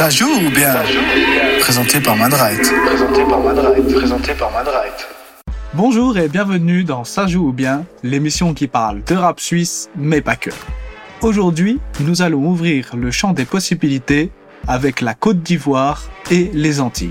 Ça joue ou bien Présenté par Madright. Présenté par Madright. Présenté par Madright. Bonjour et bienvenue dans Ça joue ou bien, l'émission qui parle de rap suisse, mais pas que. Aujourd'hui, nous allons ouvrir le champ des possibilités avec la Côte d'Ivoire et les Antilles.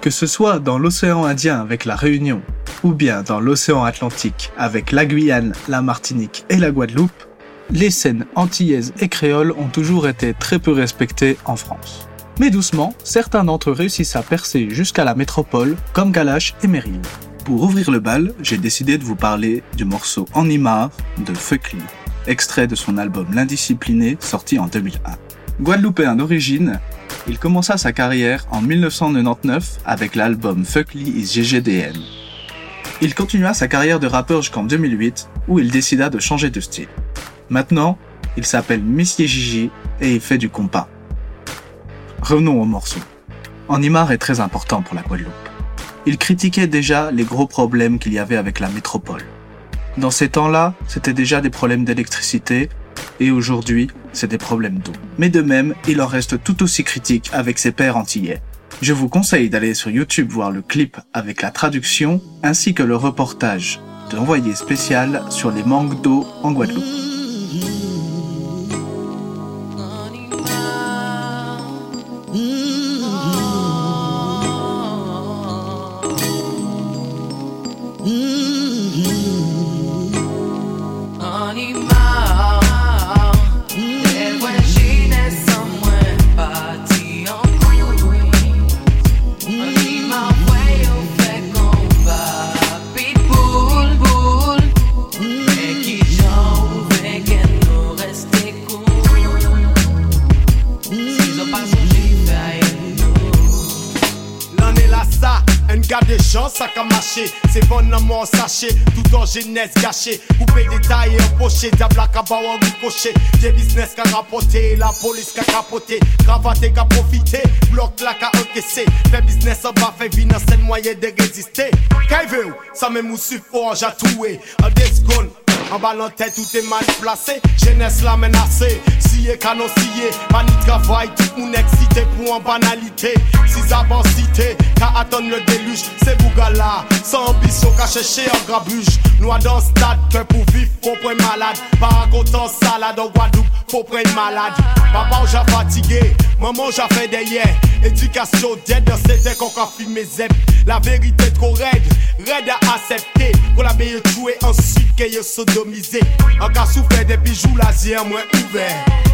Que ce soit dans l'océan Indien avec la Réunion, ou bien dans l'océan Atlantique avec la Guyane, la Martinique et la Guadeloupe, les scènes antillaises et créoles ont toujours été très peu respectées en France. Mais doucement, certains d'entre eux réussissent à percer jusqu'à la métropole, comme Galache et Meryl. Pour ouvrir le bal, j'ai décidé de vous parler du morceau Animar de Fuckly, extrait de son album L'Indiscipliné sorti en 2001. Guadeloupéen d'origine, il commença sa carrière en 1999 avec l'album Fuckly is GGDN. Il continua sa carrière de rappeur jusqu'en 2008 où il décida de changer de style. Maintenant, il s'appelle Monsieur Gigi et il fait du compas. Revenons au morceau. Animar est très important pour la Guadeloupe. Il critiquait déjà les gros problèmes qu'il y avait avec la métropole. Dans ces temps-là, c'était déjà des problèmes d'électricité, et aujourd'hui, c'est des problèmes d'eau. Mais de même, il en reste tout aussi critique avec ses pairs antillais. Je vous conseille d'aller sur YouTube voir le clip avec la traduction, ainsi que le reportage de l'envoyé spécial sur les manques d'eau en Guadeloupe. Sac à mâcher, c'est bon en sachet, tout en jeunesse gâchée, coupé détaillé empoché, diable à cabas en ricochet, des business qu'a rapporté, la police qu'a capoté, cravaté qu'a profité, bloc là qu'a encaissé, fait business en bas, fait c'est le moyen de résister. Qu'est-ce ça me mousse fort, j'ai trouvé, en des secondes. En ballon tête, tout est mal placé. Jeunesse la menacée. Scié, canon scié. Pas travail, tout moun excité pour en banalité. Si ça cité, qu'à attendre le déluge, c'est Bougala. Sans ambition, qu'à chercher en grabuge. Nous dans stade, que pour vivre, faut prendre malade. Pas en salade en Guadeloupe, faut prendre malade. Papa, j'ai fatigué. Maman, j'ai fait des hier. Éducation d'aide dans cette qu'on a filmé zep. La vérité trop raide, raide à accepter. Qu'on la meilleure tuer ensuite qu'elle sodomisé. En cas souffert des bijoux, la zia moins ouvert. Car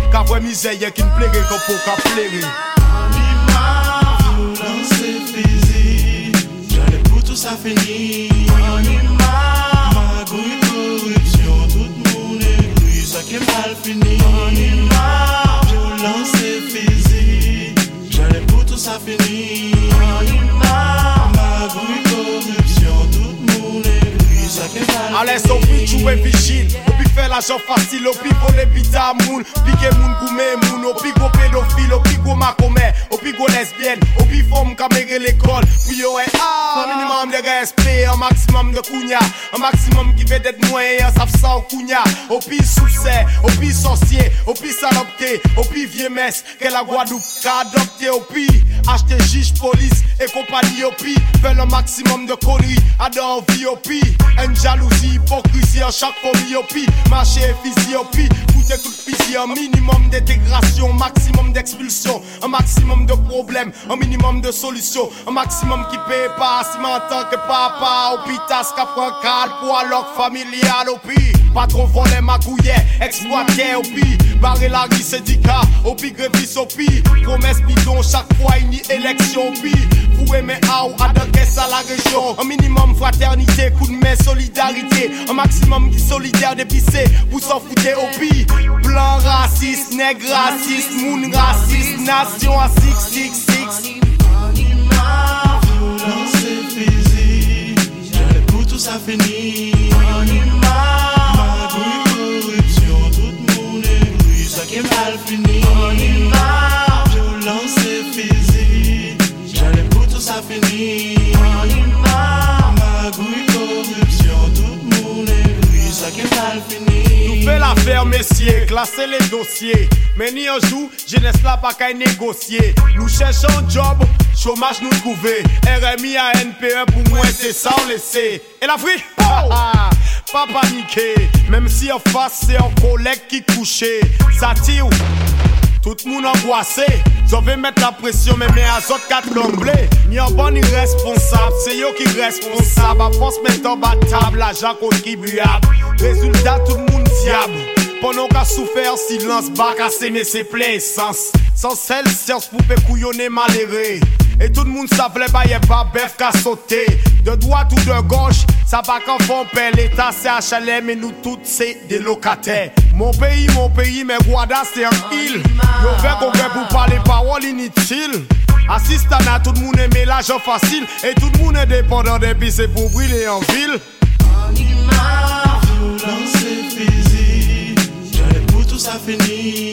Anima, violence et physique. J'allais pour tout ça finir. Anima, magouille, corruption, tout le monde est gris, ça qui est mal fini. Anima, tout ça finir. Anima, magouille, corruption, tout le monde est gris, ça qui est mal fini. Vigile. fè l'ajan fasil, opi konen bita moun. Pike moun koume moun, opi go pedofil, opi go makome Opi go lesbyen, opi fòm kamere l'ekol Pou yo e a respect Un maximum de kounya Un maximum qui veut d'être moyen, saf sa ou kounya Au pi succès, au pi sorcier Au pi salopté, au pi vieux messe Que la Guadeloupe ka adopté. Au pi acheter juge, police et compagnie. Au pi fait le maximum de conneries Adore vie. Au pi Une jalousie, hypocrisie en chaque famille Au pi marché physiopi, coûter tout fusil, un minimum d'intégration, maximum d'expulsion, un maximum de problèmes, un minimum de solutions, un maximum qui paye pas, si que papa, prend cadre pour alors familial, au pire. Patron volé ma gouillet, exploité au pire, barré la rue syndicat, au pire grévis au pire, promesse bidon chaque fois une élection au pire, vous aimez à ou à à la région, un minimum fraternité, coup de main, solidarité, un maximum qui solidaire d'épicé vous s'en foutez au pire. Blanc raciste, nègre raciste, moun raciste, nation à 666. Tout ça finir. Magouille, corruption, tout le monde est gris, ça qui est mal fini. Violence et physique, j'allais pour tout ça finir. Magouille, corruption, tout le monde est gris, ça qui est mal fini. Fait l'affaire messieurs, classer les dossiers. Mais ni un jour, jeunesse là pas qu'à négocier. Nous cherchons un job, chômage nous trouver. RMI à NPE pour moi c'est sans laisser. Et la free? Pas paniquer, même si en face c'est un collègue qui couchait. Ça tire. Tout le monde angoissé, j'en vais mettre la pression, mais mes azot quatre d'emblée. Ni un bon irresponsable, c'est yo qui responsable. À force mettre en bas table, l'argent contribuable. Résultat, tout le monde Pendant qu'à souffert, silence, bac à s'aimer ses plein essence. Sans celle, science pour couillonner malheureux. Et tout le monde savait pas, y'a pas qu'à sauter. De droite ou de gauche, ça va qu'en fond. L'état c'est HLM mais nous toutes c'est des locataires. Mon pays, mon pays, mais Guada c'est un île. Yo fait qu'on fait pour parler paroles inutiles. Assistant à tout le monde aimé l'argent facile. Et tout le monde est dépendant des c'est pour brûler en ville. J'allais pour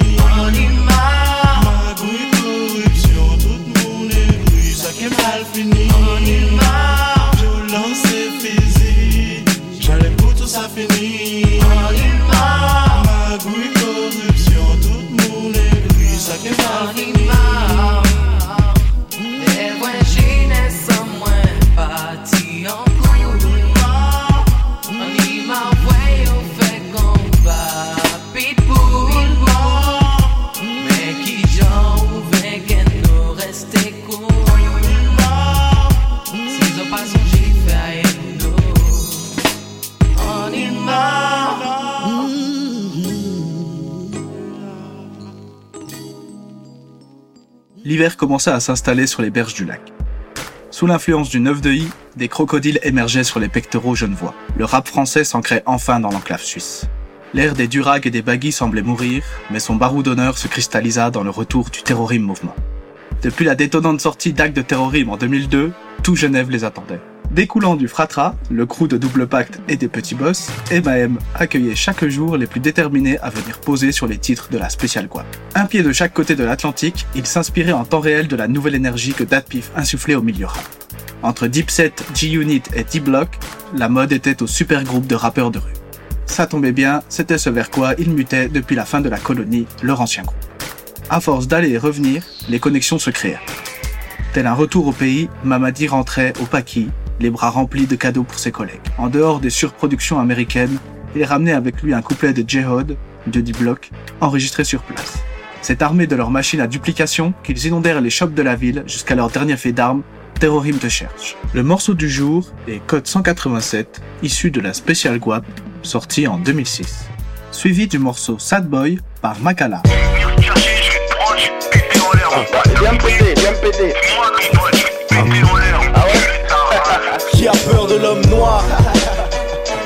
À s'installer sur les berges du lac. Sous l'influence du 9 de I, des crocodiles émergeaient sur les pectoraux genevois. Le rap français s'ancrait enfin dans l'enclave suisse. L'ère des durags et des baggy semblait mourir, mais son barou d'honneur se cristallisa dans le retour du terrorisme mouvement. Depuis la détonnante sortie d'actes de terrorisme en 2002, tout Genève les attendait. Découlant du Fratra, le crew de Double Pacte et des Petits Boss, M.A.M. accueillait chaque jour les plus déterminés à venir poser sur les titres de la Special Guap. Un pied de chaque côté de l'Atlantique, ils s'inspiraient en temps réel de la nouvelle énergie que Datpif insufflait au milieu rap. Entre Deepset, G-Unit et D-Block, la mode était au super groupe de rappeurs de rue. Ça tombait bien, c'était ce vers quoi ils mutaient depuis la fin de la colonie, leur ancien groupe. À force d'aller et revenir, les connexions se créèrent. Tel un retour au pays, Mamadi rentrait au Paki, les bras remplis de cadeaux pour ses collègues. En dehors des surproductions américaines, il ramenait avec lui un couplet de J-Hod, de D-Block, enregistré sur place. C'est armé de leur machine à duplication qu'ils inondèrent les shops de la ville jusqu'à leur dernier fait d'armes, Terrorim te cherche. Le morceau du jour est Code 187, issu de la Special Guap, sorti en 2006. Suivi du morceau Sad Boy par Makala. Bien pété, bien pété. Qui a peur de l'homme noir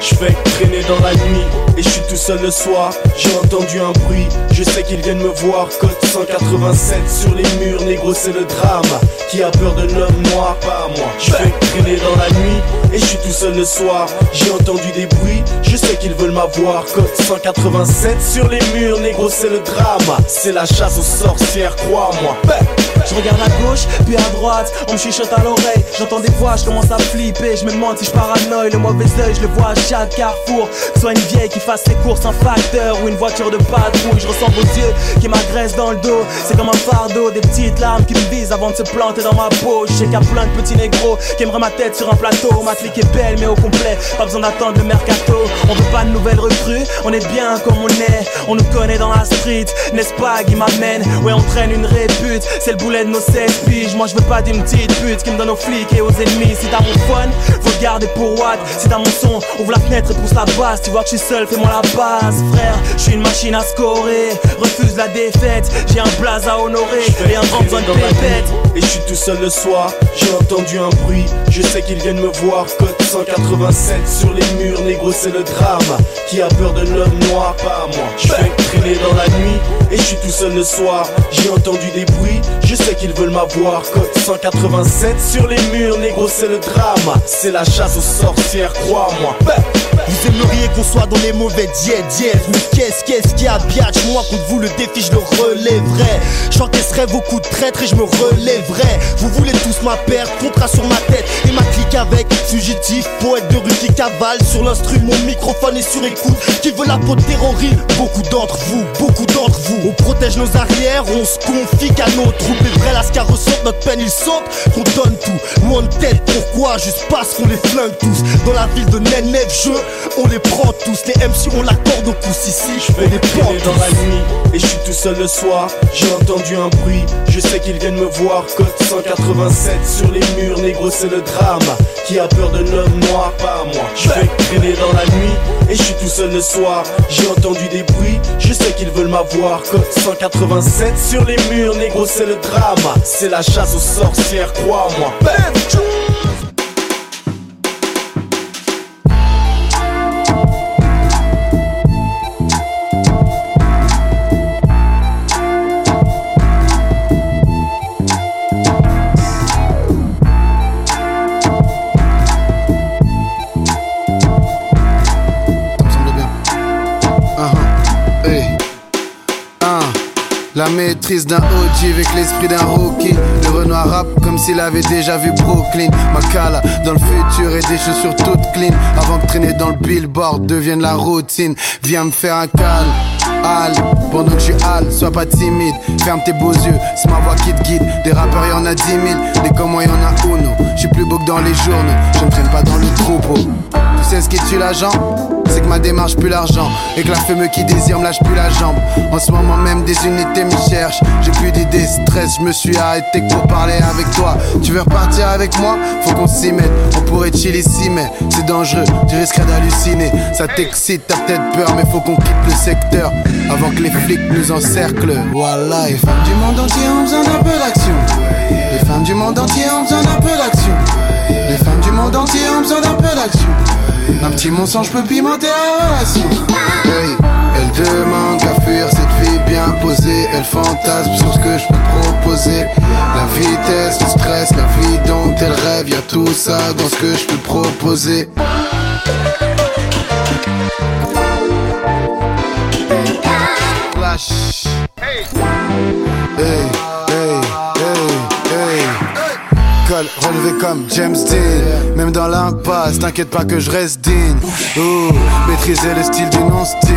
Je vais traîner dans la nuit et je suis tout seul le soir. J'ai entendu un bruit, je sais qu'ils viennent me voir. Code 187 sur les murs, négro c'est le drame. Qui a peur de l'homme noir? Pas moi. Je vais traîner dans la nuit et je suis tout seul le soir. J'ai entendu des bruits, je sais qu'ils veulent m'avoir. Code 187 sur les murs, négro c'est le drame. C'est la chasse aux sorcières, crois-moi. Je regarde à gauche, puis à droite, on me chuchote à l'oreille. J'entends des voix, je commence à flipper. Je me demande si je paranoïe, le mauvais oeil, je le vois à chaque carrefour. Que soit une vieille qui fasse ses courses en facteur ou une voiture de patrouille. Je ressens vos yeux qui m'agressent dans le dos. C'est comme un fardeau, des petites larmes qui me visent avant de se planter dans ma peau. Je sais qu'il a plein de petits négros qui aimeraient ma tête sur un plateau. Clique est belle, mais au complet, pas besoin d'attendre le mercato. On veut pas de nouvelles recrues, on est bien comme on est. On nous connaît dans la street, n'est-ce pas, qui m'amène. Ouais, on traîne une répute, c'est le boulet de nos 16 piges. Moi, je veux pas d'une petite pute qui me donne aux flics et aux ennemis. Si t'as mon fun, faut garder pour Watt. Si t'as mon son, ouvre la fenêtre et pousse la basse. Tu vois que je suis seul, fais-moi la base, frère. Je suis une machine à scorer, refuse la défaite. J'ai un blaze à honorer et un grand besoin de pépette. Et je suis tout seul le soir. J'ai entendu un bruit. Je sais qu'ils viennent me voir. Code 187 sur les murs Négro c'est le drame. Qui a peur de l'homme noir? Pas moi. Je vais traîner dans la nuit. Et je suis tout seul le soir. J'ai entendu des bruits. Je sais qu'ils veulent m'avoir. Code 187 sur les murs Négro c'est le drame. C'est la chasse aux sorcières Crois-moi Vous aimeriez qu'on soit dans les mauvais diètes, diètes. Mais qu'est-ce, qu'est-ce qu'il y a, biatch? Moi, contre vous, le défi, je le relèverai. J'encaisserai vos coups de traître et je me relèverai. Vous voulez tous ma perte, contrat sur ma tête. Et ma clique avec fugitif, poète de rue qui cavale sur l'instru. Mon microphone est sur écoute. Qui veut la peau de terroriste Beaucoup d'entre vous, beaucoup d'entre vous. On protège nos arrières, on se confie qu'à nos troupes. Les vrais lascars ressortent notre peine, ils sentent qu'on donne tout. Loin de tête, pourquoi? Juste parce qu'on les flingue tous. Dans la ville de Nenef, je, on les prend tous. Les MC, on l'accorde au pouce ici. Je fais des traîner dans la nuit et je suis tout seul le soir. J'ai entendu un bruit, je sais qu'ils viennent me voir. Code 187 sur les murs, négro, c'est le drame. Qui a peur de l'homme noir, pas moi. Je vais traîner dans la nuit et je suis tout seul le soir. J'ai entendu des bruits, je sais qu'ils veulent m'avoir. Code 187 sur les murs, négro, c'est le drame. C'est la chasse aux sorcières, crois-moi. La maîtrise d'un OG avec l'esprit d'un rookie. Le Renoir rap comme s'il avait déjà vu Brooklyn. Macala dans le futur et des chaussures toutes clean. Avant que traîner dans le billboard devienne la routine. Viens me faire un calme. Al, pendant que je suis Al, sois pas timide. Ferme tes beaux yeux, c'est ma voix qui te guide. Des rappeurs y'en a dix mille, des comme moi y'en a uno. Je suis plus beau que dans les journaux, je ne traîne pas dans le troupeau. Tu sais ce qui tue l'agent? C'est que ma démarche plus l'argent et que la femme qui désire me lâche plus la jambe. En ce moment même des unités me cherchent, j'ai plus d'idées, stress, je me suis arrêté pour parler avec toi. Tu veux repartir avec moi? Faut qu'on s'y mette, on pourrait chill ici mais c'est dangereux, tu risquerais d'halluciner. Ça t'excite, t'as peut-être peur mais faut qu'on quitte le secteur avant que les flics nous encerclent. Voilà, les femmes du monde entier ont besoin d'un peu d'action. Les femmes du monde entier ont besoin d'un peu d'action. Les femmes du monde entier ont besoin d'un peu d'action. Un petit mensonge peut pimenter Hey, elle demande qu'à fuir cette vie bien posée. Elle fantasme sur ce que je peux proposer. La vitesse, le stress, la vie dont elle rêve. Y'a tout ça dans ce que je peux proposer. Flash. Hey, hey relevé comme James Dean. Même dans l'impasse, t'inquiète pas que je reste digne. Ouh, maîtriser le style du non-style.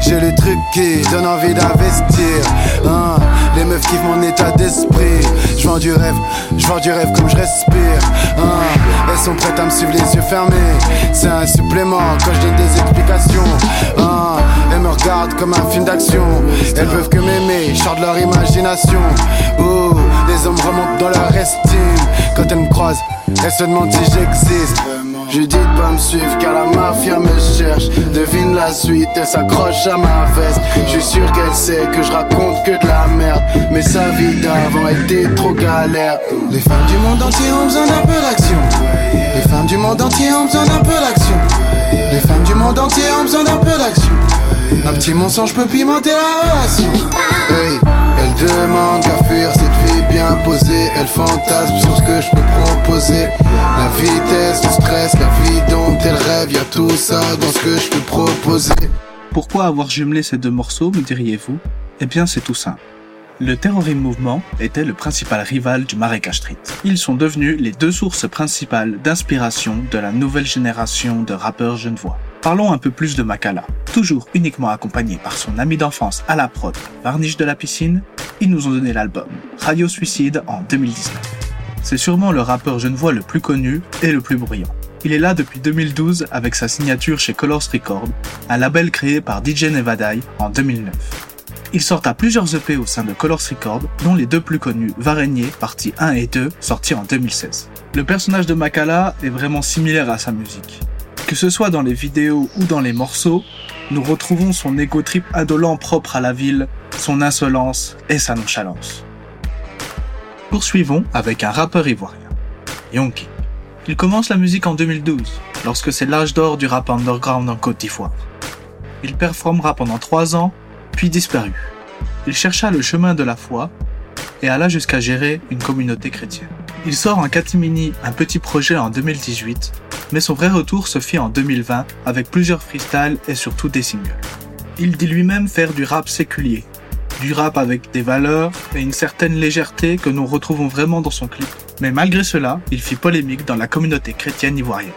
J'ai le truc qui donne envie d'investir. Hein, les meufs kiffent mon état d'esprit. Je du rêve, je du rêve comme je respire. Hein, elles sont prêtes à me suivre les yeux fermés. C'est un supplément quand je donne des explications. Hein, elles me regardent comme un film d'action. Elles peuvent que m'aimer, de leur imagination. Ouh, les hommes remontent dans leur estime. Quand elles me croisent, elles se demandent si j'existe. Je dis de pas me suivre car la mafia me cherche. Devine la suite, elle s'accroche à ma veste. Je suis sûr qu'elle sait que je raconte que de la merde. Mais sa vie d'avant était trop galère. Les femmes du monde entier ont besoin d'un peu d'action. Les femmes du monde entier ont besoin d'un peu d'action. Les femmes du monde entier ont besoin d'un peu d'action. Un petit mensonge peut pimenter la relation. Hey, elle demande qu'à fuir cette vie bien posée. Elle fantasme sur ce que je peux proposer. La vitesse, le stress, la vie dont elle rêve. Y'a tout ça dans ce que je peux proposer. Pourquoi avoir jumelé ces deux morceaux, me diriez-vous? Eh bien, c'est tout simple. Le Terrorism Movement était le principal rival du Marécage Street. Ils sont devenus les deux sources principales d'inspiration de la nouvelle génération de rappeurs genevois. Parlons un peu plus de Makala. Toujours uniquement accompagné par son ami d'enfance à la prod, Varnish de la piscine, ils nous ont donné l'album Radio Suicide en 2019. C'est sûrement le rappeur genevois le plus connu et le plus bruyant. Il est là depuis 2012 avec sa signature chez Colors Records, un label créé par DJ Nevadai en 2009. Il sortent à plusieurs EP au sein de Colors Records, dont les deux plus connus, Varenier, partie 1 et 2, sortis en 2016. Le personnage de Makala est vraiment similaire à sa musique. Que ce soit dans les vidéos ou dans les morceaux, nous retrouvons son égo trip indolent propre à la ville, son insolence et sa nonchalance. Poursuivons avec un rappeur ivoirien, Yonki. Il commence la musique en 2012, lorsque c'est l'âge d'or du rap underground en Côte d'Ivoire. Il performera pendant trois ans puis disparu. Il chercha le chemin de la foi et alla jusqu'à gérer une communauté chrétienne. Il sort en catimini un petit projet en 2018 Mais son vrai retour se fit en 2020 avec plusieurs freestyles et surtout des singles. Il dit lui-même faire du rap séculier, du rap avec des valeurs et une certaine légèreté que nous retrouvons vraiment dans son clip. Mais malgré cela, il fit polémique dans la communauté chrétienne ivoirienne.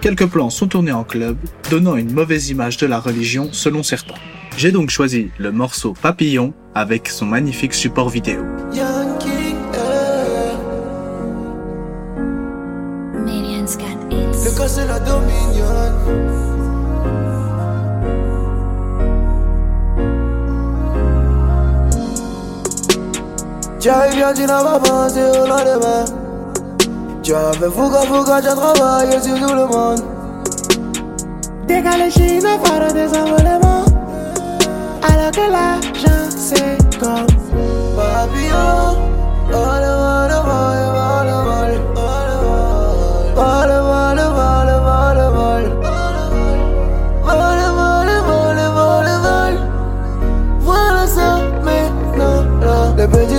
Quelques plans sont tournés en club, donnant une mauvaise image de la religion selon certains. J'ai donc choisi le morceau Papillon avec son magnifique support vidéo. J'arrive bien, tu n'as pas au lendemain. Tu avais fouga fouga, tu as travaillé sur tout le monde. Décalé chine, faire des envolements. Alors que l'argent c'est comme papillon. Oh, le vol. Oh, le vol,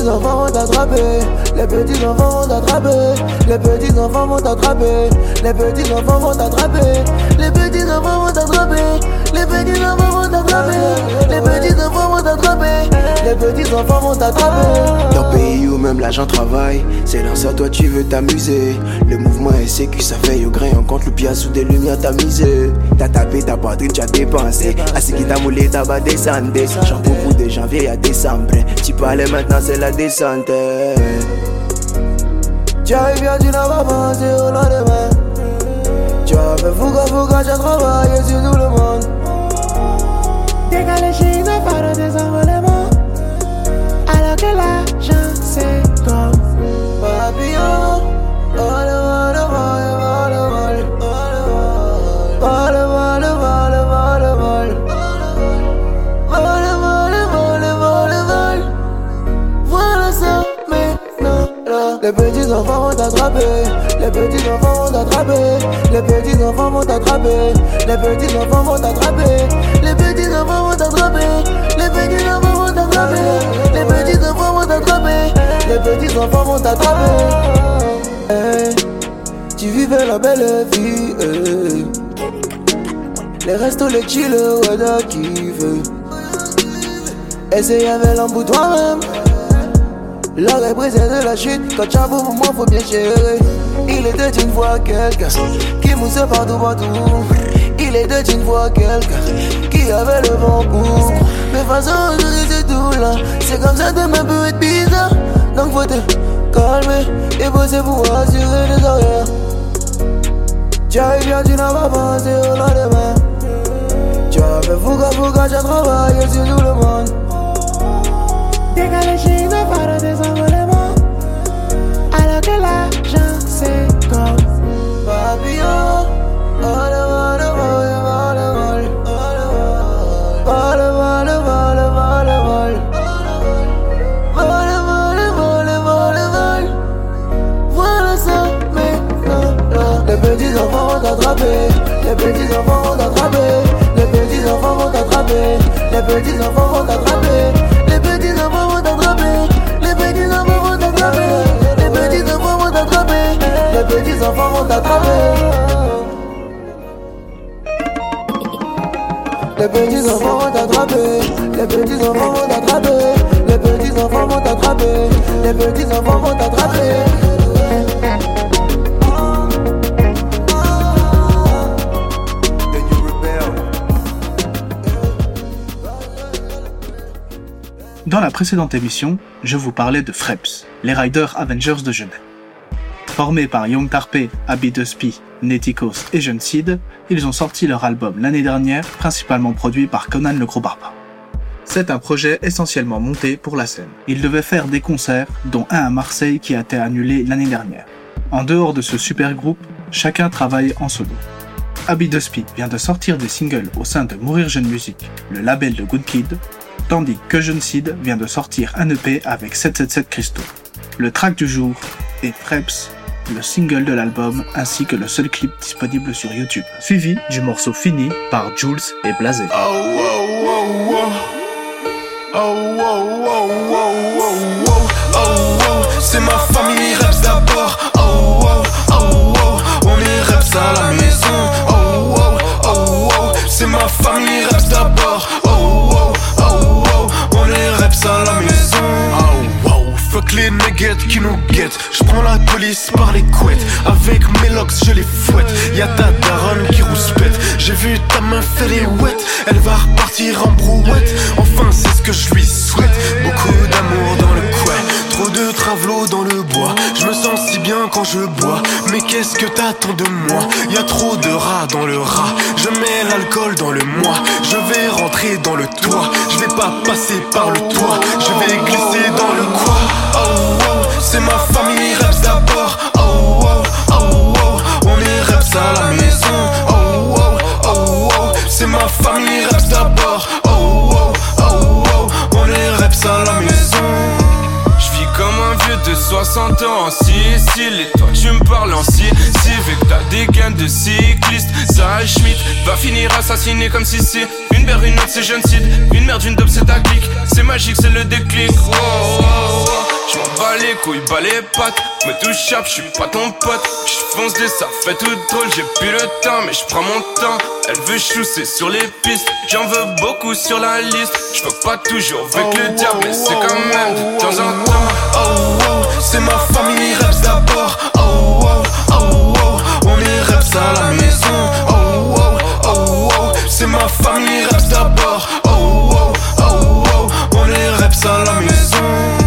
petits enfants vont t'attraper. Les petits enfants vont t'attraper. Les petits enfants vont t'attraper. Les petits enfants vont t'attraper. Les petits enfants vont t'attraper. Les petits enfants vont t'attraper. Les petits enfants vont t'attraper. Les petits enfants vont t'attraper. Dans pays où même l'argent travaille, c'est dans ça toi tu veux t'amuser. Le mouvement est sécu, ça fait au grain, on compte le pièce sous des lumières tamisées. T'as tapé ta poitrine, tu as dépensé. À ce qui t'a moulé, t'as pas descendu. J'en beaucoup de janvier à décembre. Tu parlais maintenant, c'est la descente. Tu arrives bien, tu n'as pas pensé au lendemain. Tu as fait fouga fouga, as travaillé sur tout le monde que Caléchi me paro de son. Alors que l'argent c'est comme papillon. Les petits enfants vont t'attraper, les petits enfants. Les petits enfants vont t'attraper. Les petits enfants vont t'attraper. Les petits enfants vont t'attraper. Les petits enfants vont t'attraper. Les petits enfants vont t'attraper. Les petits enfants vont t'attraper. Hey, tu vivais la belle vie. hey. Les restos, les chill, ouais, t'as kiffé. Essaye avec l'embout toi-même. La reprise de la chute, quand tu as pour moi, faut bien gérer. Il était une fois quelqu'un qui moussait partout, partout. Il était une fois quelqu'un qui avait le vent pour. Mais façon, aujourd'hui, c'est tout là. C'est comme ça, demain peut être bizarre. Donc, faut te calmer et bosser pour assurer les arrières. Tu arrives bien, tu n'as pas pensé au lendemain. Tu as fait fouga fouga, as travaillé sur tout le monde. Décalé chez une part des envolements. Alors que l'argent bicycle Baby, Voilà Les petits enfants vont t'attraper Les petits enfants vont t'attraper. Les petits enfants vont t'attraper. Les petits enfants vont t'attraper. Les petits enfants vont t'attraper. Les petits enfants vont t'attraper. Les petits enfants vont t'attraper. Les petits enfants vont t'attraper. Les petits enfants vont t'attraper. Dans la précédente émission, je vous parlais de Freps, les Riders Avengers de Genève. Formés par Young Tarpé, Abby Dusby, Netikos et Jeune Seed, ils ont sorti leur album l'année dernière, principalement produit par Conan le Gros Barbare. C'est un projet essentiellement monté pour la scène. Ils devaient faire des concerts, dont un à Marseille qui a été annulé l'année dernière. En dehors de ce super groupe, chacun travaille en solo. Abby Dusby vient de sortir des singles au sein de Mourir Jeune Music, le label de Good Kid, tandis que Jeune Seed vient de sortir un EP avec 777 Christo. Le track du jour est Freps, le single de l'album ainsi que le seul clip disponible sur YouTube, suivi du morceau fini par Jules et Blasé. Oh, oh, oh, des nuggets qui nous guettent. Je prends la police par les couettes. Avec mes locks, je les fouette. Y'a ta daronne qui rouspète. J'ai vu ta main faire les ouettes. Elle va repartir en brouette. Enfin, c'est ce que je lui souhaite. Beaucoup d'amour dans le coin. Trop Je me sens si bien quand je bois. Mais qu'est-ce que t'attends de moi? Y a trop de rats dans le rat. Je mets l'alcool dans le moi. Je vais rentrer dans le toit. Je vais pas passer par le toit. Je vais glisser dans le quoi. Oh, oh, c'est ma famille, reps d'abord. Oh, oh, oh, oh, on est reps à la maison. 60 ans en Sicile Et toi tu me parles en si Vu que t'as des gains de cycliste Ça Schmidt va finir assassiné comme si c'est Une mère, une autre c'est jeune Une merde, une dope c'est ta clique C'est magique, c'est le déclic oh. Je m'en bats les couilles, bats les pattes Me touche je suis pas ton pote Je fonce des ça fait tout drôle J'ai plus le temps mais je prends mon temps Elle veut chousser sur les pistes J'en veux beaucoup sur la liste Je veux pas toujours avec le diable Mais c'est quand même de temps en temps Oh oh, c'est ma famille reps d'abord. Oh oh, oh oh, on est reps à la maison. Oh oh, oh oh, c'est ma famille reps d'abord. Oh oh, oh oh, on est reps à la maison.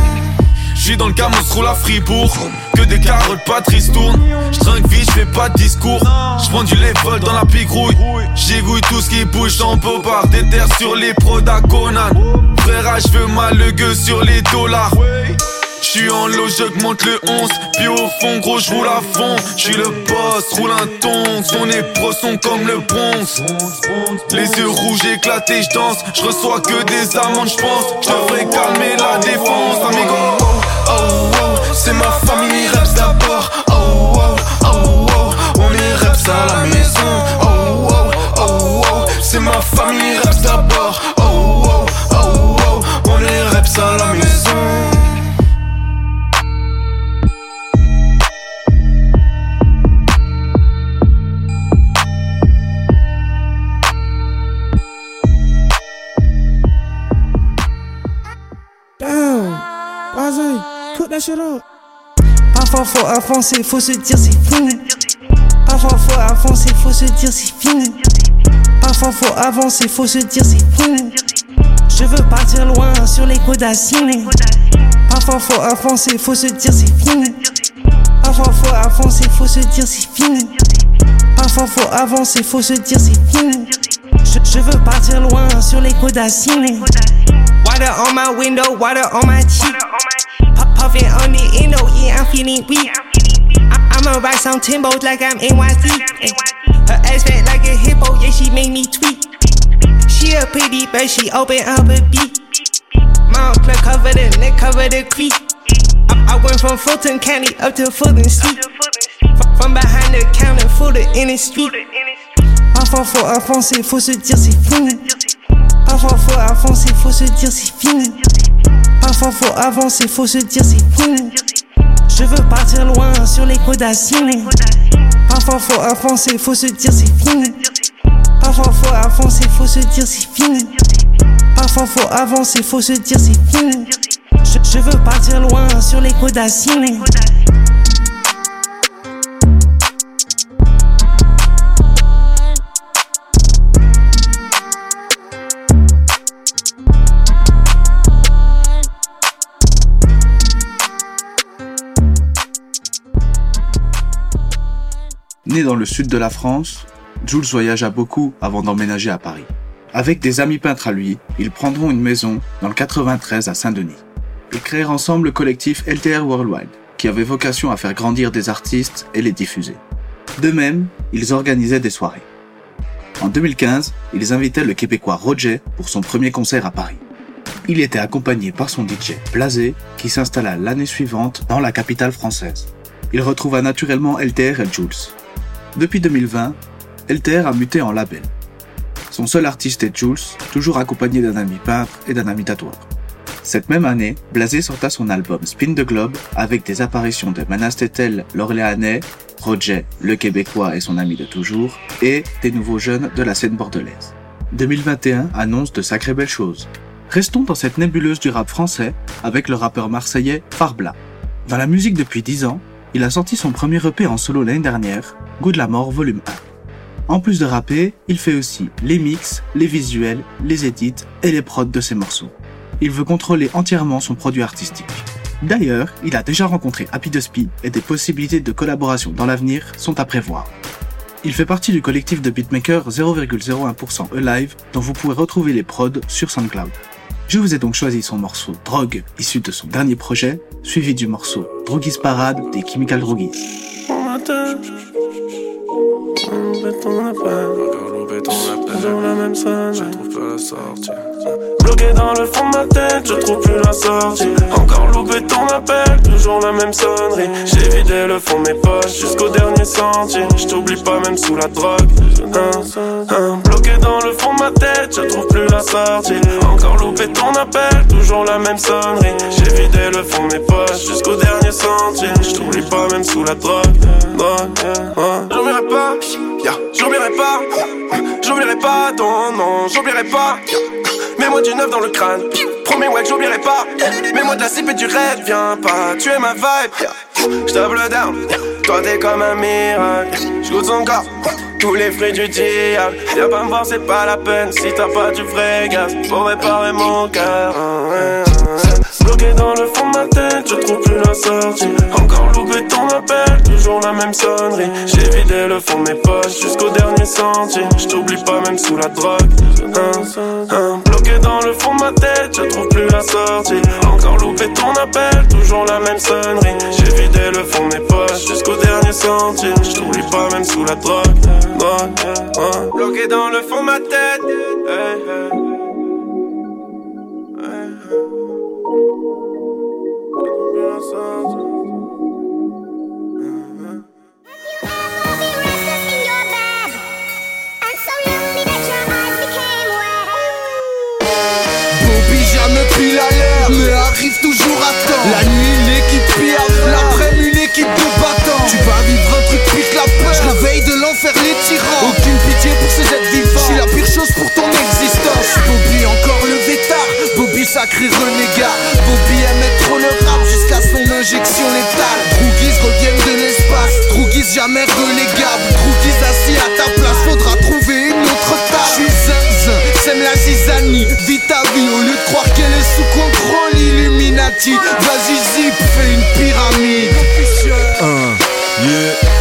J'suis dans le camo, roule à Fribourg. Que des carottes, pas tournent Je trinque vite, j'fais pas de discours. J'prends du level dans la pigrouille. J'égouille tout ce qui bouge en bobard Des terres sur les prodas Conan Frère, j'veux mal le gueux sur les dollars. J'suis en loge, j'augmente le 11 Puis au fond gros j'roule à fond. J'suis le boss, roule un tongs On est sont comme le Bronx Les yeux rouges éclatés, j'danse. J'reçois que des amendes j'pense. J'devrais calmer la défense amigo Oh oh, c'est ma famille reps d'abord. Oh oh, oh oh, on est reps à la maison. Oh oh, oh oh, c'est ma famille reps d'abord. Oh oh, oh oh, on est reps à la maison. That shit up. Parfois faut avancer, faut se dire c'est fini. Parfois faut avancer, faut se dire c'est fini. Parfois faut avancer, faut se dire c'est fini. Je veux partir loin sur les côtes d'Assine. Parfois faut avancer, faut se dire c'est fini. Parfois faut avancer, faut se dire c'est fini. Parfois faut avancer, faut se dire c'est fini. Je, je veux partir loin sur les côtes d'Assine. Water on my window, water on my cheek. Puff, puffing on the endo, yeah, I'm feeling weak. I, I'ma ride some Timbos like I'm NYC. Her ass fat like a hippo, yeah, she made me tweak. She a pretty bird, she open up a beat. Mount Clair cover the neck, cover the creek. I, I went from Fulton County up to Fulton Street. From behind the counter, in the street. Parfois faut avancer, faut se dire c'est fini. Parfois faut avancer, faut se dire c'est fini. Parfois faut avancer, faut se dire c'est fini. Je veux partir loin sur les côtes d'Assine. Parfois faut avancer, faut se dire c'est fini. Parfois faut avancer, faut se dire c'est fini. Parfois faut avancer, faut se dire c'est fini. Je, veux partir loin sur les côtes. Né dans le sud de la France, Jules voyagea beaucoup avant d'emménager à Paris. Avec des amis peintres à lui, ils prendront une maison dans le 93 à Saint-Denis. Ils créèrent ensemble le collectif LTR Worldwide, qui avait vocation à faire grandir des artistes et les diffuser. De même, ils organisaient des soirées. En 2015, ils invitaient le Québécois Roger pour son premier concert à Paris. Il était accompagné par son DJ Blasé, qui s'installa l'année suivante dans la capitale française. Il retrouva naturellement LTR et Jules. Depuis 2020, LTR a muté en label. Son seul artiste est Jules, toujours accompagné d'un ami peintre et d'un ami tatoueur. Cette même année, Blasé sorta son album Spin the Globe avec des apparitions de Manas Tetel, l'Orléanais, Roger, le Québécois et son ami de toujours, et des nouveaux jeunes de la scène bordelaise. 2021 annonce de sacrées belles choses. Restons dans cette nébuleuse du rap français avec le rappeur marseillais Farbla. Dans la musique depuis 10 ans, il a sorti son premier EP en solo l'année dernière, Good la mort volume 1. En plus de rapper, il fait aussi les mix, les visuels, les edits et les prods de ses morceaux. Il veut contrôler entièrement son produit artistique. D'ailleurs, il a déjà rencontré Happy Dusty et des possibilités de collaboration dans l'avenir sont à prévoir. Il fait partie du collectif de beatmakers 0,01% Alive dont vous pourrez retrouver les prods sur SoundCloud. Je vous ai donc choisi son morceau Drogue, issu de son dernier projet, suivi du morceau Droguis Parade des Chemical Droguis. Bloqué dans le fond de ma tête, je trouve plus la sortie. Encore loupé ton appel, toujours la même sonnerie. J'ai vidé le fond de mes poches jusqu'au dernier sentier. Je t'oublie pas même sous la drogue. Bloqué dans le fond de ma tête, je trouve plus la sortie. Encore loupé ton appel, toujours la même sonnerie. J'ai vidé le fond de mes poches jusqu'au dernier sentier. Je t'oublie pas même sous la drogue. J'oublierai pas, j'oublierai pas, j'oublierai pas ton nom, j'oublierai pas. Mets-moi du neuf dans le crâne. Promets-moi que j'oublierai pas. Mets-moi de la cipe et du raid. Viens pas tuer ma vibe. J'table down. Toi t'es comme un miracle. J'goûte son corps. Tous les fruits du diable. Viens pas me voir, c'est pas la peine. Si t'as pas du vrai gaz pour réparer mon cœur. Bloqué dans le fond de ma tête, je trouve plus la sortie. Encore loupé ton appel, toujours la même sonnerie. J'ai vidé le fond de mes poches jusqu'au dernier sentier. Je t'oublie pas même sous la drogue. Bloqué dans le fond de ma tête, je trouve plus la sortie. Encore loupé ton appel, toujours la même sonnerie. Sentier. Je t'oublie pas même sous la drogue. Bloqué dans le fond de ma tête. Bobby jamais pile à l'heure Mais arrive toujours à temps La nuit l'équipe pire L'après-midi une équipe de Tu vas vivre un truc pique la peur. Je réveille de l'enfer les tyrans. Aucune pitié pour ces êtres vivants. Je suis la pire chose pour ton existence. Bobby encore le vétard. Bobby sacré renégat. Bobby aimait trop le rap jusqu'à son injection létale. Trouguis reviennent de l'espace. Trouguis jamais relégable Trouguis assis à ta place Faudra trouver une autre table. Je suis zinzin, sème la zizanie. Vis ta vie au lieu de croire qu'elle est sous contrôle Illuminati. Vas-y zip, fais une pyramide yeah.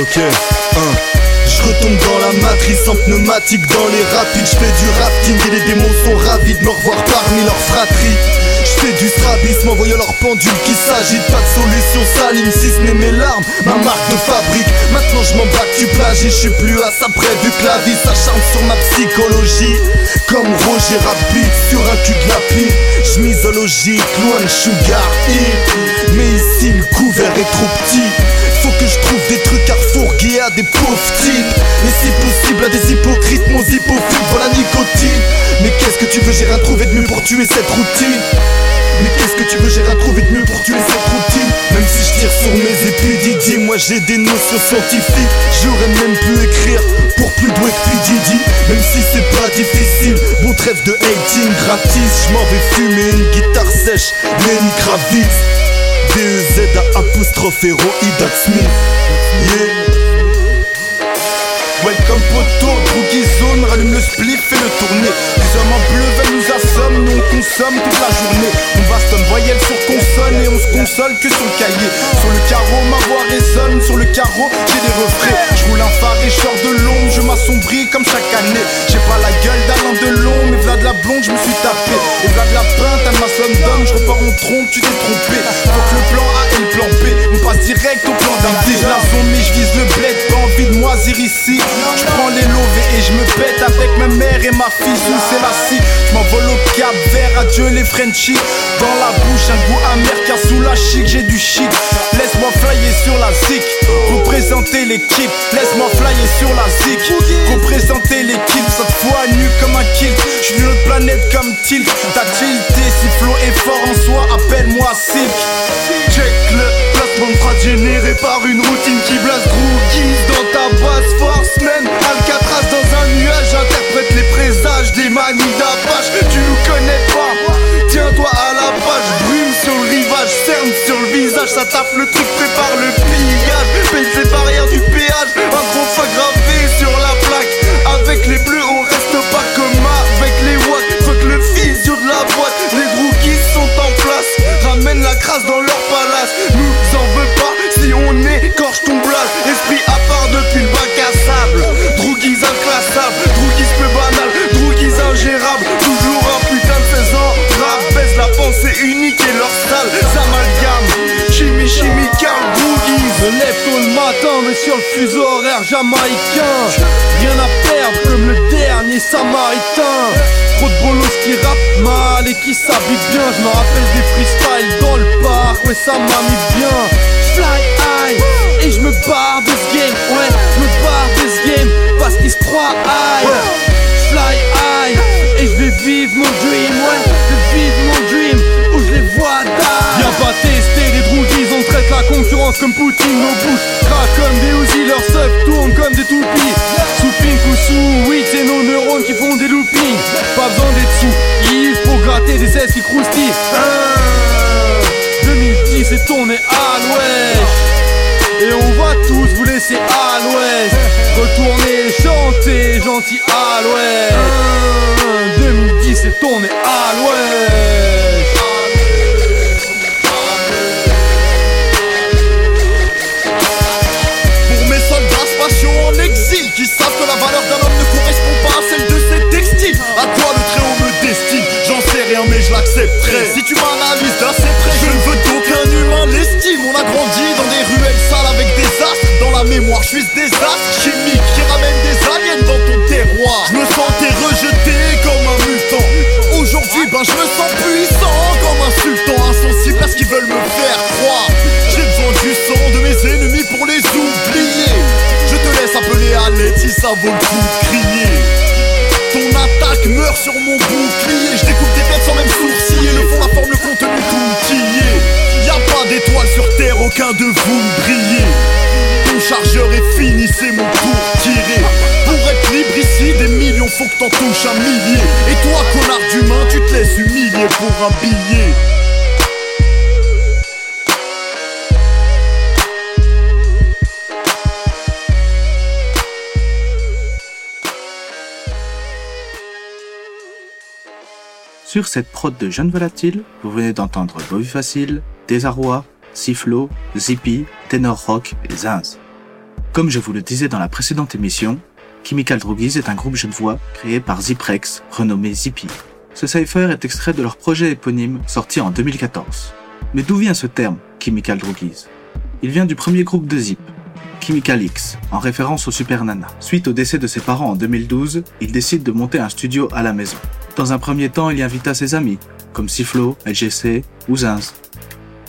Ok, un. Je retombe dans la matrice en pneumatique dans les rapides. Je fais du rafting et les démons sont ravis de me revoir parmi leurs fratries. Je fais du strabisme en voyant leur pendule qui s'agite Pas de solution saline si ce n'est mes larmes Ma marque de fabrique. Maintenant je bats que tu plagies. Je suis plus à ça près du clavier. S'acharne sur ma psychologie. Comme Roger Rabbit sur un cul de lapine Je loin de sugar hit Mais ici le couvert est trop petit. Faut que je trouve des trucs à refourguer à des pauvres types. Et si possible à des hypocrites, mon zippophile pour la nicotine. Mais qu'est-ce que tu veux, j'ai rien trouvé de mieux pour tuer cette routine. Mais qu'est-ce que tu veux, j'ai rien trouvé de mieux pour tuer cette routine. Même si je tire sur mes épididis, moi j'ai des notions scientifiques. J'aurais même pu écrire pour plus doué que Didi. Même si c'est pas difficile, bon trêve de hating gratis. Je m'en vais fumer une guitare sèche, Lenny Kravitz D-E-Z à apostrophe héroïde Smith. Yeah Welcome poto, Brookie zone, rallume le spliff et le tourner Les hommes en bleu veulent nous assomment, nous on consomme toute la journée. On bastonne voyelle sur consonne et on se console que sur le cahier. Sur le carreau ma voix résonne, sur le carreau j'ai des refrains. Je roule un phare et sors de l'ombre, je m'assombris comme chaque année. J'ai pas la gueule d'Alain Delon, mais v'là de la blonde je me suis tapé. Et v'là de la pinte, elle m'a d'homme, je repars en trompe, tu t'es trompé. Faut que le plan A et le plan B, on passe direct au plan d'un ici. Je prends les lovés et je me pète avec ma mère et ma fille. Sous c'est la scie Je m'envole au cap vert, adieu les Frenchies. Dans la bouche un goût amer car sous la chic j'ai du chic. Laisse-moi flyer sur la zik. Représenter l'équipe. Laisse-moi flyer sur la zik. Représenter l'équipe. Cette fois nu comme un kill Je suis d'une autre planète comme Tilt Ta tilté si flow est fort en soi Appelle-moi Silk. Check le placement de trad généré par une routine qui blase Droogies dans ta basse force man Alcatraz dans un nuage Interprète les présages des manies d'Apache Tu nous connais pas Tiens-toi à la page Brume sur le rivage ça tape le truc, prépare le pillage. Paye les barrières du péage, un gros feu gravé sur la plaque. Avec les bleus, on reste pas comme avec les watts. Fuck le physio de la boîte, les qui sont en place. Ramène la crasse dans leur palace. Écorche ton blase. Esprit à part depuis le bac à sable. Drougis inclassable, drougis peu banal, drougis ingérable. Toujours un putain de 16 ans. Rabaisse la pensée unique et leur salle. S'amalgame, chimie, chimie, Carl Drougis. Me lève tôt le matin, mais sur le fuseau horaire jamaïcain. Rien à perdre comme le dernier samaritain. Trop de bolos qui rappent mal et qui s'habillent bien. Je me rappelle des freestyles dans le parc, ouais, ça m'a mis bien. Fly et je me barre de ce game, ouais, je me barre de ce game parce qu'il se croit high. Fly high et je vais vivre mon dream, ouais, je vais vivre mon dream où je les vois die. Viens pas tester les drogues, on traite la concurrence comme Poutine, nos bouches craquent comme des Uzi, leurs seufs tournent comme des toupies. Sous pink ou sous weed, c'est nos neurones qui font des loopings. Pas besoin d'être sous Yves pour gratter des 16 qui croustillent. Hein, 2010 est tourné à l'ouest. Et on va tous vous laisser à l'ouest. Retourner chanter gentil à l'ouest. 2010 c'est tourné à l'ouest. Pour mes soldats spatiaux en exil Qui savent que la valeur d'un homme ne correspond pas à celle de ses textiles À quoi le très-haut me destine J'en sais rien mais je l'accepterai. Si tu m'analyses d'assez près Je ne veux d'aucun humain l'estime. On a grandi dans des ruelles sales des mémoire je suis ce désastre chimique Qui ramène des aliens dans ton terroir. Je me sentais rejeté comme un mutant. Aujourd'hui ben je me sens puissant comme un sultan Insensible à ce qu'ils veulent me faire croire. J'ai besoin du sang de mes ennemis pour les oublier. Je te laisse appeler à l'aide si ça vaut le coup de crier attaque meurt sur mon bouclier. Je découpe tes têtes sans même sourciller. Le fond, la forme, le contenu, tout y Y'a pas d'étoile sur terre, aucun de vous brillez. Ton chargeur est fini, c'est mon tour tiré. Pour être libre ici, des millions, faut que t'en touches un millier. Et toi, connard d'humain, tu te laisses humilier pour un billet Sur cette prod de Jeune Volatile, vous venez d'entendre Bobby Facile, Désarroi, Sifflo, Zippy, Tenor Rock et Zinz. Comme je vous le disais dans la précédente émission, Chemical Droogies est un groupe genevois créé par Ziprex, renommé Zippy. Ce cypher est extrait de leur projet éponyme sorti en 2014. Mais d'où vient ce terme, Chemical Droogies Il vient du premier groupe de Zip, Chemical X, en référence au Super Nana. Suite au décès de ses parents en 2012, il décide de monter un studio à la maison. Dans un premier temps, il y invita ses amis, comme Siflo, LGC ou Zinz.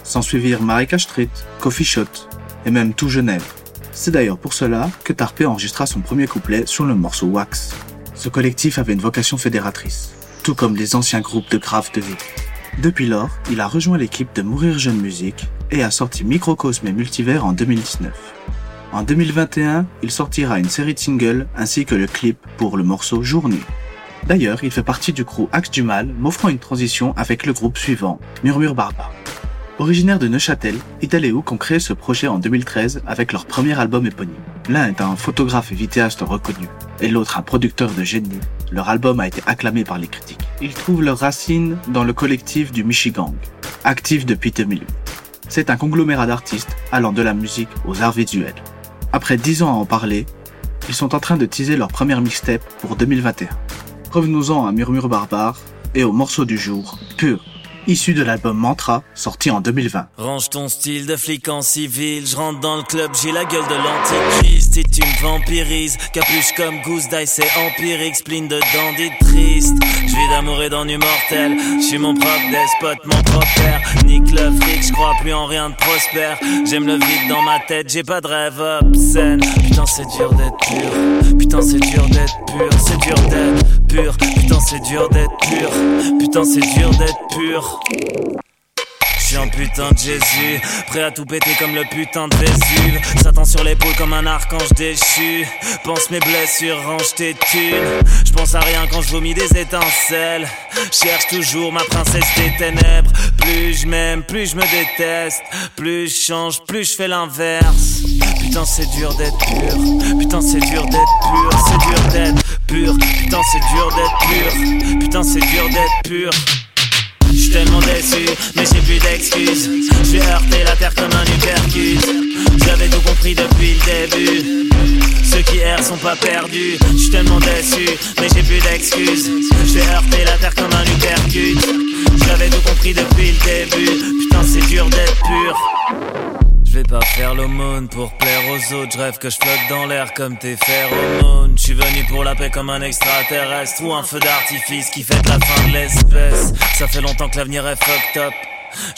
S'ensuivirent Marika Street, Coffee Shot et même tout Genève. C'est d'ailleurs pour cela que Tarpé enregistra son premier couplet sur le morceau Wax. Ce collectif avait une vocation fédératrice, tout comme les anciens groupes de Grave de. Depuis lors, il a rejoint l'équipe de Mourir Jeune Musique et a sorti Microcosme et Multivers en 2019. En 2021, il sortira une série de singles ainsi que le clip pour le morceau Journée. D'ailleurs, il fait partie du crew Axe du Mal, m'offrant une transition avec le groupe suivant, Murmure Barbare. Originaire de Neuchâtel, Ital et Hook ont créé ce projet en 2013 avec leur premier album éponyme. L'un est un photographe et vidéaste reconnu, et l'autre un producteur de génie. Leur album a été acclamé par les critiques. Ils trouvent leurs racines dans le collectif du Michigan, actif depuis 2008. C'est un conglomérat d'artistes allant de la musique aux arts visuels. Après 10 ans à en parler, ils sont en train de teaser leur première mixtape pour 2021. Revenons-en à Murmure Barbare et au morceau du jour, Pur, issu de l'album Mantra, sorti en 2020. Range ton style de flic en civil, je rentre dans le club, j'ai la gueule de l'antichrist et tu me. Capuche comme Goose Dice, c'est empirique, spleen de dandy triste. Je vis d'amour et d'ennui mortel, je suis mon propre despote, mon propre père. Nique le fric, je crois plus en rien de prospère. J'aime le vide dans ma tête, j'ai pas de rêve obscène. Putain, c'est dur d'être pur, putain, c'est dur d'être pur, c'est dur d'être Putain, c'est dur d'être pur, putain, c'est dur d'être pur. Je suis un putain de Jésus. Prêt à tout péter comme le putain de Vésuve. Satan sur l'épaule comme un archange déchu. Pense mes blessures, range tes thunes. Je pense à rien quand je vomis des étincelles. Cherche toujours ma princesse des ténèbres. Plus je m'aime, plus je me déteste. Plus je change, plus je fais l'inverse. Putain, c'est dur d'être pur. Putain, c'est dur d'être pur. C'est dur d'être pur. Putain, c'est dur d'être pur. Putain, c'est dur d'être pur. J'suis tellement déçu, mais j'ai plus d'excuses. J'vais heurter la terre comme un hypercute. J'avais tout compris depuis le début. Ceux qui errent sont pas perdus. J'suis tellement déçu, mais j'ai plus d'excuses. J'vais heurter la terre comme un hypercute. J'avais tout compris depuis le début. Putain, c'est dur d'être pur. Je vais pas faire l'aumône pour plaire aux autres. Je rêve que je flotte dans l'air comme tes phéromones. Je suis venu pour la paix comme un extraterrestre ou un feu d'artifice qui fête la fin de l'espèce. Ça fait longtemps que l'avenir est fucked up.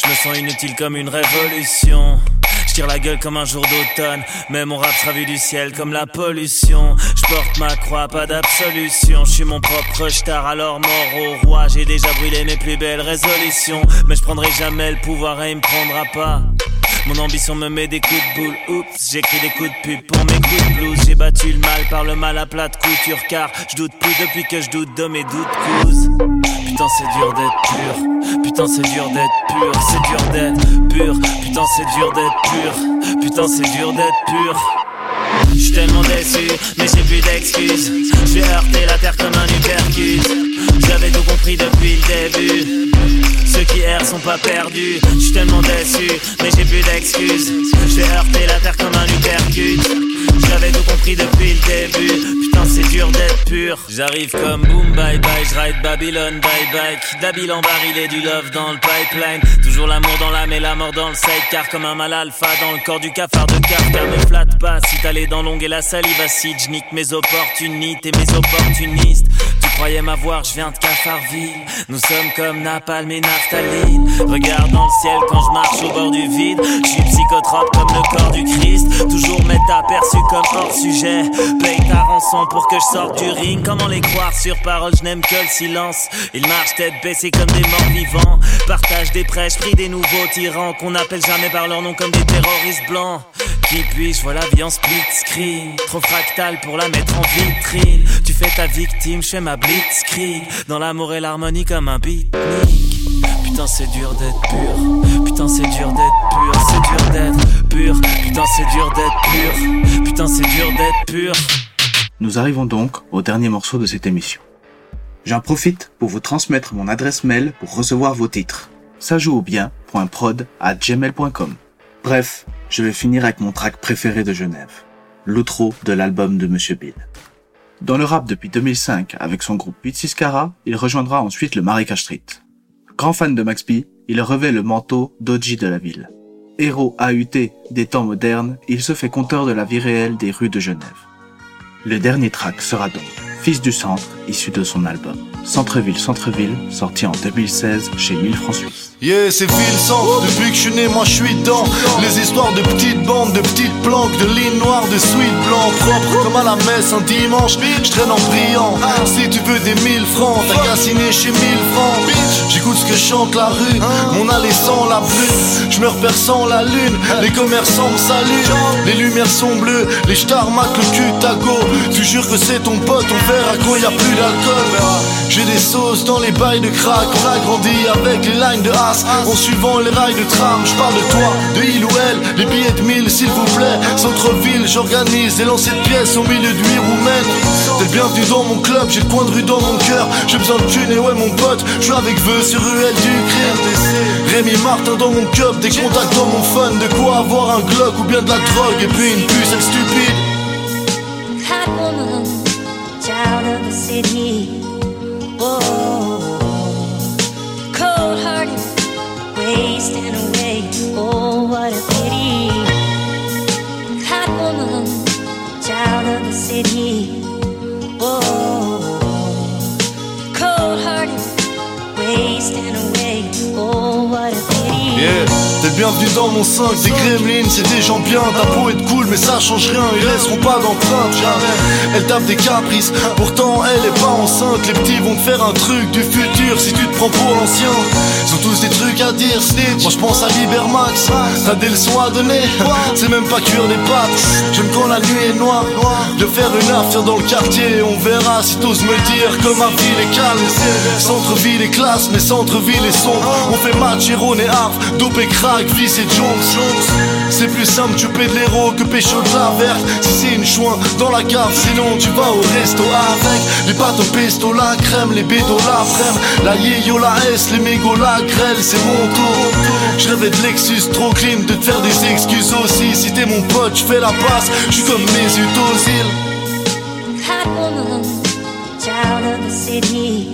Je me sens inutile comme une révolution. Je tire la gueule comme un jour d'automne, mais mon rap sera vu du ciel comme la pollution. Je porte ma croix, pas d'absolution. Je suis mon propre star, alors mort au roi. J'ai déjà brûlé mes plus belles résolutions, mais je prendrai jamais le pouvoir et il me prendra pas. Mon ambition me met des coups de boule. Oups, j'écris des coups de pub pour mes coups de blues. J'ai battu le mal par le mal à plate couture car je doute plus depuis que je doute de mes doutes couses. Putain, c'est dur d'être pur. Putain, c'est dur d'être pur. C'est dur d'être pur. Putain, c'est dur d'être pur. Putain, c'est dur d'être pur. J'suis tellement déçu, mais j'ai plus d'excuses. J'vais heurter la terre comme un hypercute. J'avais tout compris depuis le début. Ceux qui errent sont pas perdus. J'suis tellement déçu, mais j'ai plus d'excuses. J'vais heurter la terre comme un hypercute. J'avais tout compris depuis le début. Putain, c'est dur d'être pur. J'arrive comme boom, bye bye. J'ride Babylone, bye bye. D'habile en baril et du love dans le pipeline. Toujours l'amour dans l'âme et la mort dans le sidecar. Comme un mal alpha dans le corps du cafard de Kafka. Me flatte pas si t'as les et la salive acide. J'nique mes opportunités, mes opportunistes. Tu croyais m'avoir, je viens de Cafarville. Nous sommes comme Napalm et Naphtaline. Regarde dans le ciel quand je marche au bord du vide. Je suis psychotrope comme le corps du Christ. Toujours m'être aperçu comme hors sujet. Paye ta rançon pour que je sorte du ring. Comment les croire sur parole, je n'aime que le silence. Ils marchent tête baissée comme des morts vivants. Partage des prêches, pris des nouveaux tyrans qu'on n'appelle jamais par leur nom comme des terroristes blancs. Qui puis-je vois la vie en split screen. Trop fractal pour la mettre en vitrine. Tu fais ta victime, je fais ma blitzkrieg. Dans l'amour et l'harmonie comme un beatnik. Putain c'est dur d'être pur. Putain c'est dur d'être pur. C'est dur d'être pur. Putain c'est dur d'être pur. Putain c'est dur d'être pur. Nous arrivons donc au dernier morceau de cette émission. J'en profite pour vous transmettre mon adresse mail pour recevoir vos titres. Ça joue bien.prod à gmail.com. Bref, je vais finir avec mon track préféré de Genève, l'outro de l'album de Monsieur Bill. Dans le rap depuis 2005 avec son groupe Cara, il rejoindra ensuite le Marécage Street. Grand fan de Max B, il revêt le manteau d'Oji de la ville. Héros AUT des temps modernes, il se fait compteur de la vie réelle des rues de Genève. Le dernier track sera donc Fils du Centre, issu de son album Centre-ville, Centre-ville, sorti en 2016 chez 1000 francs. Yeah, c'est ville centre, depuis que je suis né, moi je suis dedans. Les histoires de petites bandes, de petites planques, de lignes noires, de suites blancs, propres comme à la messe un dimanche. Je traîne en priant. Si tu veux des 1000 francs, t'as qu'à signer chez 1000 francs. J'écoute ce que chante la rue, mon allée sans la pluie. Je me repère sans la lune, les commerçants me saluent. Les lumières sont bleues, les stars matent le cul ta go. Tu jures que c'est ton pote, on verra quand y a plus d'alcool? J'ai des sauces dans les bails de crack, on a grandi avec les lignes de En suivant les rails de tram, je parle de toi, de il ou elle. Les billets de mille s'il vous plaît. Centre-ville, j'organise des lancers de pièces au milieu de huit roumaines. T'es le bienvenu dans mon club, j'ai le coin de rue dans mon cœur. J'ai besoin de thunes et ouais mon pote, je suis avec vœux sur ruelle du crime. Rémi Martin dans mon cup, des contacts dans mon fun. De quoi avoir un Glock ou bien de la drogue Et puis une puce stupide. Hot woman, child of the city. Cold hearted, away. Oh, what a pity. Hot woman, child of the city. Oh, cold hearted, wasting away. Oh, what. Yeah, t'es le bienvenu dans mon 5 Des gremlins, c'est des gens bien Ta peau est cool mais ça change rien Ils laisseront pas d'empreinte jamais Elle tape des caprices Pourtant elle est pas enceinte Les petits vont te faire un truc du futur Si tu te prends pour l'ancien Ils ont tous des trucs à dire, snitch. Moi je pense à Libermax. T'as des leçons à donner. C'est même pas cuire des pâtes. J'aime quand la nuit est noire. De faire une affaire dans le quartier. On verra si t'oses me dire que ma ville est calme. Centre-ville est classe, mais centre-ville est sombre. On fait match, Héron et Harf. Dopé, crack, vice et Jones. C'est plus simple, tu paies de l'héros que pécho de la verte. Si c'est une chouin dans la cave, sinon tu vas au resto avec les pâtes au pesto, la crème, les bédos, la frème, la yéyo, la S, les mégots, la grêle, c'est mon tour. Je rêvais de Lexus trop clean, de te faire des excuses aussi. Si t'es mon pote, je fais la passe, je suis comme mes îles. Hot woman, child of the city.